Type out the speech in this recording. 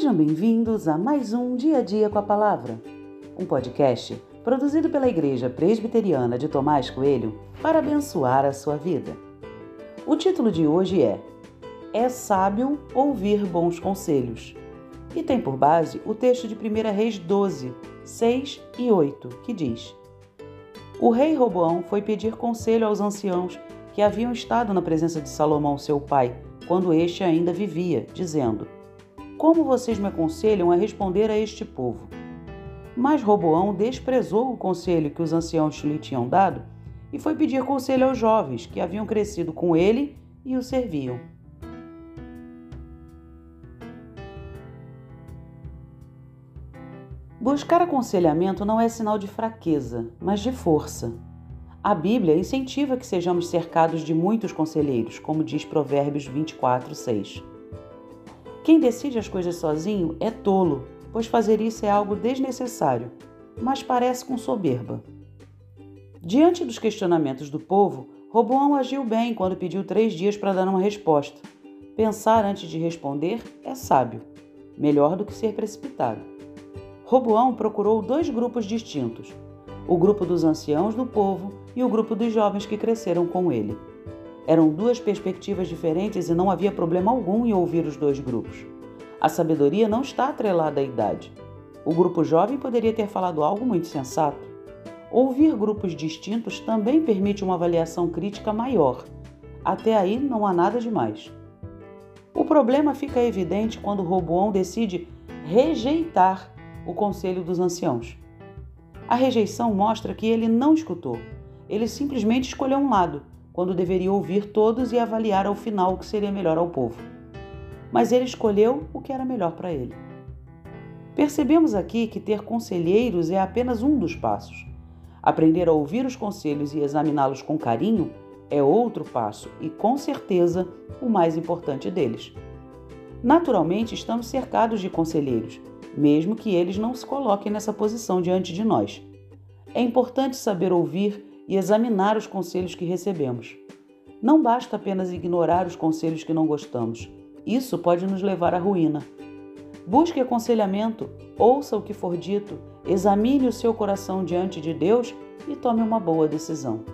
Sejam bem-vindos a mais um Dia a Dia com a Palavra, um podcast produzido pela Igreja Presbiteriana de Tomás Coelho para abençoar a sua vida. O título de hoje é É sábio ouvir bons conselhos e tem por base o texto de 1 Reis 12, 6 e 8, que diz: O rei Roboão foi pedir conselho aos anciãos que haviam estado na presença de Salomão, seu pai, quando este ainda vivia, dizendo: Como vocês me aconselham a responder a este povo? Mas Roboão desprezou o conselho que os anciãos lhe tinham dado e foi pedir conselho aos jovens que haviam crescido com ele e o serviam. Buscar aconselhamento não é sinal de fraqueza, mas de força. A Bíblia incentiva que sejamos cercados de muitos conselheiros, como diz Provérbios 24, 6. Quem decide as coisas sozinho é tolo, pois fazer isso é algo desnecessário, mas parece com soberba. Diante dos questionamentos do povo, Roboão agiu bem quando pediu três dias para dar uma resposta. Pensar antes de responder é sábio, melhor do que ser precipitado. Roboão procurou dois grupos distintos: o grupo dos anciãos do povo e o grupo dos jovens que cresceram com ele. Eram duas perspectivas diferentes e não havia problema algum em ouvir os dois grupos. A sabedoria não está atrelada à idade. O grupo jovem poderia ter falado algo muito sensato. Ouvir grupos distintos também permite uma avaliação crítica maior. Até aí não há nada demais. O problema fica evidente quando Roboão decide rejeitar o conselho dos anciãos. A rejeição mostra que ele não escutou. Ele simplesmente escolheu um lado, quando deveria ouvir todos e avaliar ao final o que seria melhor ao povo. Mas ele escolheu o que era melhor para ele. Percebemos aqui que ter conselheiros é apenas um dos passos. Aprender a ouvir os conselhos e examiná-los com carinho é outro passo e, com certeza, o mais importante deles. Naturalmente, estamos cercados de conselheiros mesmo que eles não se coloquem nessa posição diante de nós. É importante saber ouvir e examinar os conselhos que recebemos. Não basta apenas ignorar os conselhos que não gostamos. Isso pode nos levar à ruína. Busque aconselhamento, ouça o que for dito, examine o seu coração diante de Deus e tome uma boa decisão.